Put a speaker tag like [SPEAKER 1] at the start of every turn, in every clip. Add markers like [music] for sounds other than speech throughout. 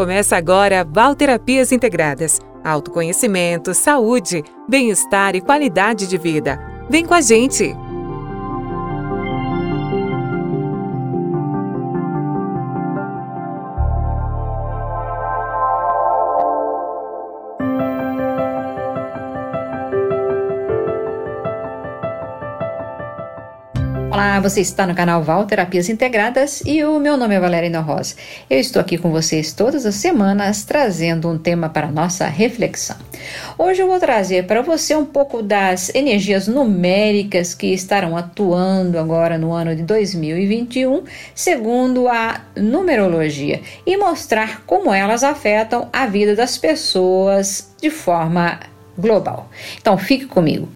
[SPEAKER 1] Começa agora Valterapias Integradas. Autoconhecimento, saúde, bem-estar e qualidade de vida. Vem com a gente!
[SPEAKER 2] Olá, você está no canal Val Terapias Integradas e o meu nome é Valéria Rosa. Eu estou aqui com vocês todas as semanas trazendo um tema para nossa reflexão. Hoje eu vou trazer para você um pouco das energias numéricas que estarão atuando agora no ano de 2021, segundo a numerologia, e mostrar como elas afetam a vida das pessoas de forma global. Então fique comigo.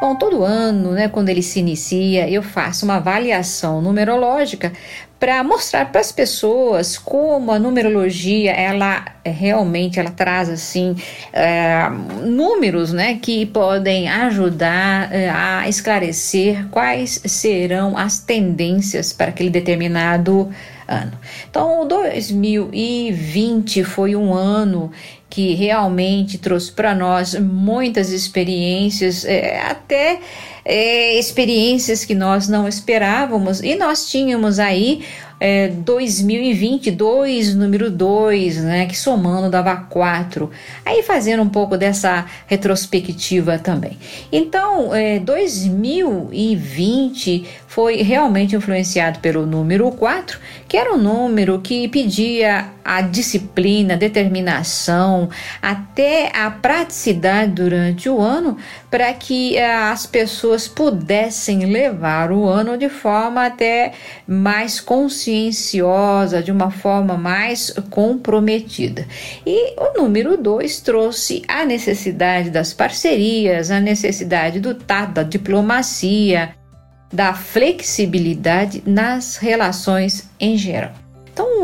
[SPEAKER 2] Bom, todo ano, né, quando ele se inicia, eu faço uma avaliação numerológica para mostrar para as pessoas como a numerologia ela é, realmente ela traz assim é, números né que podem ajudar é, a esclarecer quais serão as tendências para aquele determinado ano. Então, o 2020 foi um ano que realmente trouxe para nós muitas experiências, é, até é, experiências que nós não esperávamos, e nós tínhamos aí é, 2022, número 2, né, que somando dava 4. Aí fazendo um pouco dessa retrospectiva também. Então, é, 2020 foi realmente influenciado pelo número 4, que era um número que pedia a disciplina, a determinação, até a praticidade durante o ano, para que eh, as pessoas pudessem levar o ano de forma até mais conscienciosa, de uma forma mais comprometida. E o número 2 trouxe a necessidade das parcerias, a necessidade do tato, da diplomacia, da flexibilidade nas relações em geral.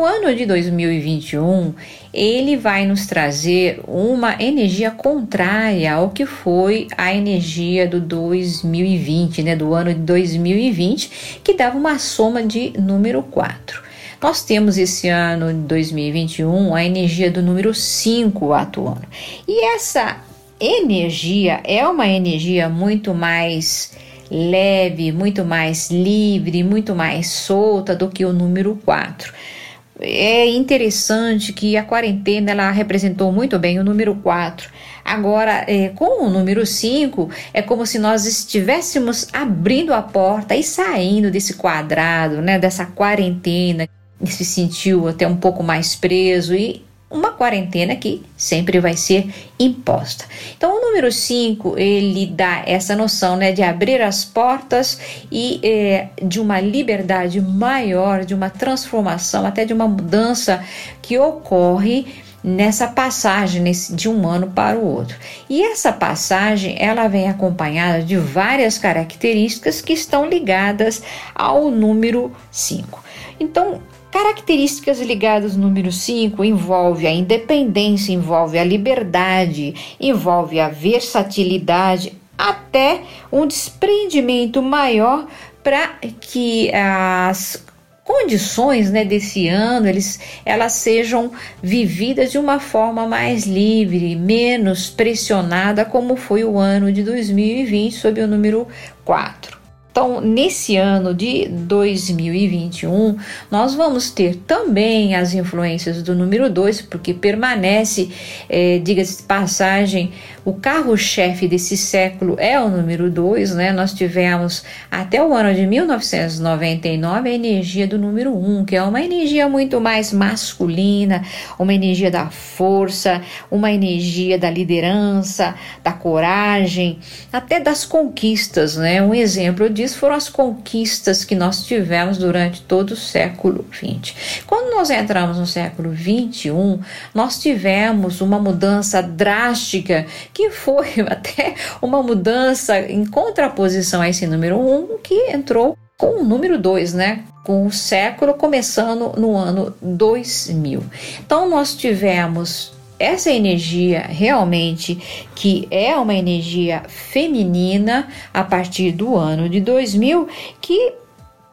[SPEAKER 2] O ano de 2021, ele vai nos trazer uma energia contrária ao que foi a energia do 2020, né, do ano de 2020, que dava uma soma de número 4. Nós temos esse ano de 2021 a energia do número 5 atuando. E essa energia é uma energia muito mais leve, muito mais livre, muito mais solta do que o número 4. É interessante que a quarentena ela representou muito bem o número 4. Agora, é, com o número 5, é como se nós estivéssemos abrindo a porta e saindo desse quadrado, né, dessa quarentena, se sentiu até um pouco mais preso e uma quarentena que sempre vai ser imposta. Então, o número 5 ele dá essa noção né, de abrir as portas e é, de uma liberdade maior, de uma transformação, até de uma mudança que ocorre nessa passagem nesse, de um ano para o outro. E essa passagem ela vem acompanhada de várias características que estão ligadas ao número 5. Então, Características ligadas ao número 5 envolve a independência, envolve a liberdade, envolve a versatilidade, até um desprendimento maior para que as condições né, desse ano eles, elas sejam vividas de uma forma mais livre, menos pressionada, como foi o ano de 2020, sob o número 4. Então, nesse ano de 2021, nós vamos ter também as influências do número 2, porque permanece, é, diga-se de passagem, o carro-chefe desse século é o número 2, né? Nós tivemos até o ano de 1999 a energia do número 1, um, que é uma energia muito mais masculina, uma energia da força, uma energia da liderança, da coragem, até das conquistas, né? Um exemplo disso foram as conquistas que nós tivemos durante todo o século XX. Quando nós entramos no século XXI, nós tivemos uma mudança drástica que foi [laughs] até uma mudança em contraposição a esse número 1 um, que entrou com o número 2, né? Com o século começando no ano 2000. Então nós tivemos essa energia realmente que é uma energia feminina a partir do ano de 2000 que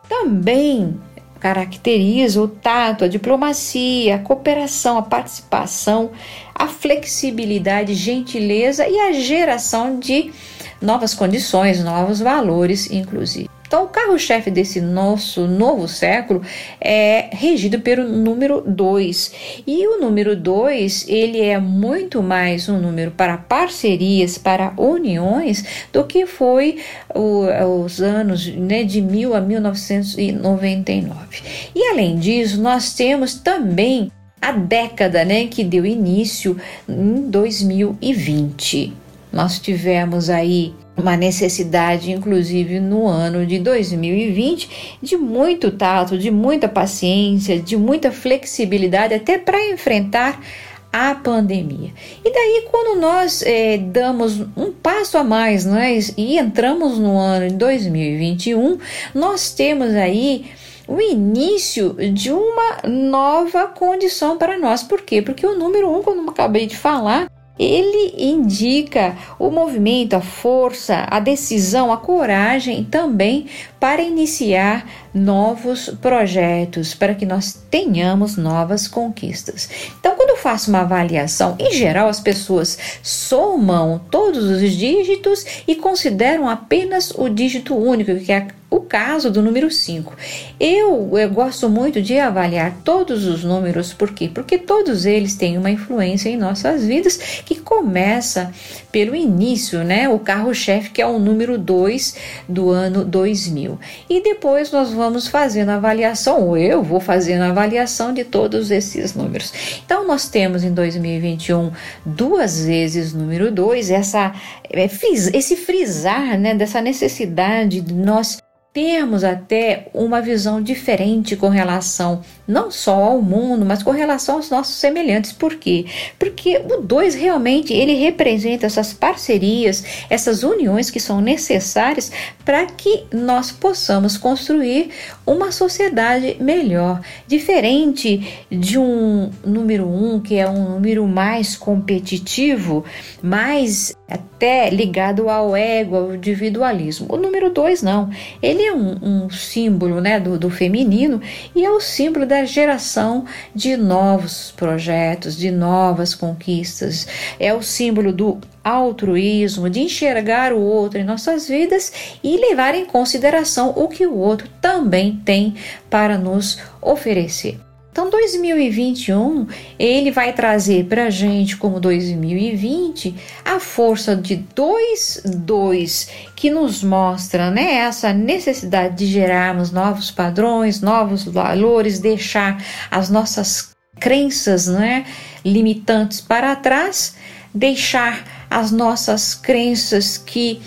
[SPEAKER 2] também caracteriza o tato, a diplomacia, a cooperação, a participação, a flexibilidade, gentileza e a geração de novas condições, novos valores, inclusive. Então, o carro-chefe desse nosso novo século é regido pelo número 2. E o número 2, ele é muito mais um número para parcerias, para uniões, do que foi o, os anos né, de 1000 a 1999. E além disso, nós temos também a década né, que deu início em 2020. Nós tivemos aí uma necessidade, inclusive no ano de 2020, de muito tato, de muita paciência, de muita flexibilidade, até para enfrentar a pandemia. E daí, quando nós é, damos um passo a mais né, e entramos no ano de 2021, nós temos aí o início de uma nova condição para nós. Por quê? Porque o número um, como eu acabei de falar, ele indica o movimento, a força, a decisão, a coragem também para iniciar novos projetos, para que nós tenhamos novas conquistas. Então, quando eu faço uma avaliação, em geral as pessoas somam todos os dígitos e consideram apenas o dígito único, que é o caso do número 5. Eu, eu, gosto muito de avaliar todos os números, por quê? Porque todos eles têm uma influência em nossas vidas que começa pelo início, né? O carro-chefe, que é o número 2 do ano 2000. E depois nós vamos fazendo a avaliação, ou eu vou fazendo a avaliação de todos esses números. Então, nós temos em 2021 duas vezes número 2, essa, é, esse frisar né, dessa necessidade de nós termos até uma visão diferente com relação não só ao mundo, mas com relação aos nossos semelhantes. Por quê? Porque o 2 realmente ele representa essas parcerias, essas uniões que são necessárias para que nós possamos construir uma sociedade melhor, diferente de um número 1, um, que é um número mais competitivo, mais até ligado ao ego, ao individualismo. O número 2 não. Ele é um, um símbolo né, do, do, feminino e é o símbolo da geração de novos projetos, de novas conquistas. É o símbolo do altruísmo, de enxergar o outro em nossas vidas e levar em consideração o que o outro também tem para nos oferecer. Então, 2021 ele vai trazer para a gente, como 2020, a força de dois dois que nos mostra né, essa necessidade de gerarmos novos padrões, novos valores, deixar as nossas crenças né, limitantes para trás, deixar as nossas crenças que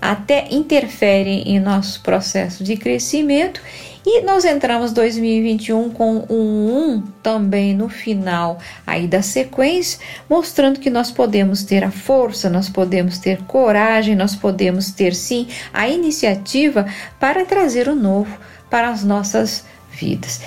[SPEAKER 2] até interferem em nosso processo de crescimento e nós entramos 2021 com um 1 também no final aí da sequência, mostrando que nós podemos ter a força, nós podemos ter coragem, nós podemos ter sim a iniciativa para trazer o novo para as nossas vidas.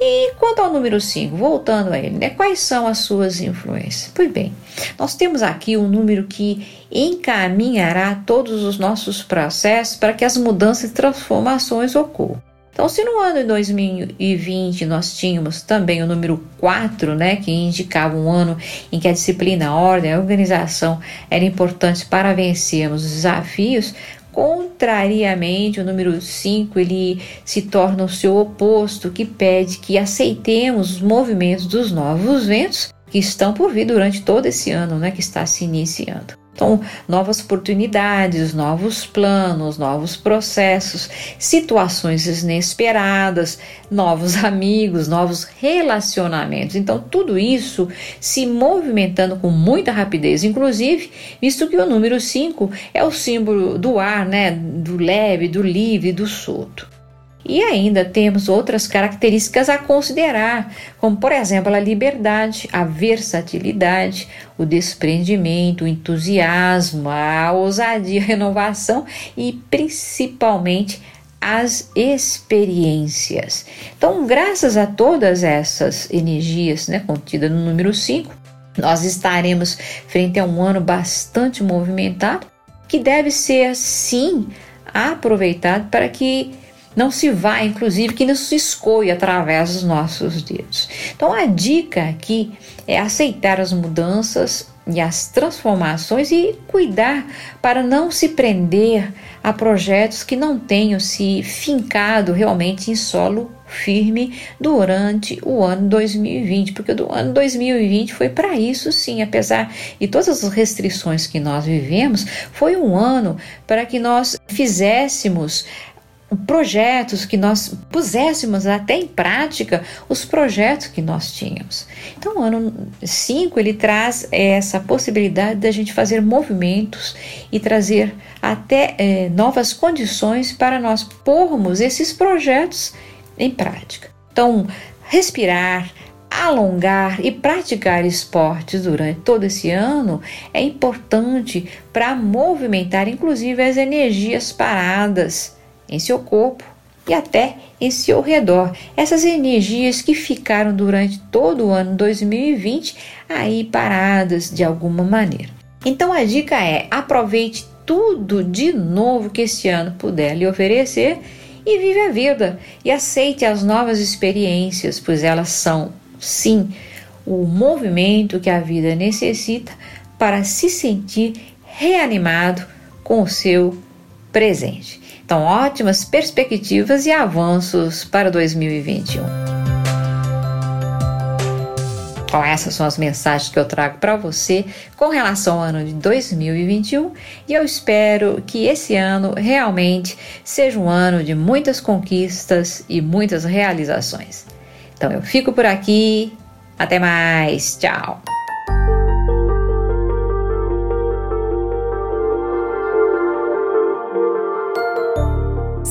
[SPEAKER 2] E quanto ao número 5, voltando a ele, né, quais são as suas influências? Pois bem, nós temos aqui um número que encaminhará todos os nossos processos para que as mudanças e transformações ocorram. Então, se no ano de 2020 nós tínhamos também o número 4, né, que indicava um ano em que a disciplina, a ordem, a organização era importante para vencermos os desafios, contrariamente, o número 5 ele se torna o seu oposto, que pede que aceitemos os movimentos dos novos ventos que estão por vir durante todo esse ano, né, que está se iniciando. Então, novas oportunidades, novos planos, novos processos, situações inesperadas, novos [laughs] amigos, novos relacionamentos. Então, tudo isso se movimentando com muita rapidez, inclusive, visto que o número 5 é o símbolo do ar, né, do leve, do livre, do solto. E ainda temos outras características a considerar, como por exemplo a liberdade, a versatilidade, o desprendimento, o entusiasmo, a ousadia, [laughs] a renovação e principalmente as experiências. Então, graças a todas essas energias né, contidas no número 5, nós estaremos frente a um ano bastante movimentado que deve ser sim aproveitado para que não se vai, inclusive, que não se escoe através dos nossos dedos. Então, a dica aqui é aceitar as mudanças e as transformações e cuidar para não se prender a projetos que não tenham se fincado realmente em solo firme durante o ano 2020, porque o ano 2020 foi para isso sim, apesar de todas as restrições que nós vivemos, foi um ano para que nós fizéssemos projetos que nós puséssemos até em prática os projetos que nós tínhamos. Então, o ano 5 ele traz essa possibilidade da gente fazer movimentos e trazer até é, novas condições para nós pormos esses projetos em prática. Então, respirar, alongar e praticar esportes durante todo esse ano é importante para movimentar inclusive as energias paradas em seu corpo e até em seu redor. Essas energias que ficaram durante todo o ano 2020 aí paradas de alguma maneira. Então a dica é: aproveite tudo de novo que esse ano puder lhe oferecer e vive a vida e aceite as novas experiências, pois elas são, sim, o movimento que a vida necessita para se sentir reanimado com o seu presente. Então, ótimas perspectivas e avanços para 2021. Então, essas são as mensagens que eu trago para você com relação ao ano de 2021 e eu espero que esse ano realmente seja um ano de muitas conquistas e muitas realizações. Então, eu fico por aqui. Até mais. Tchau.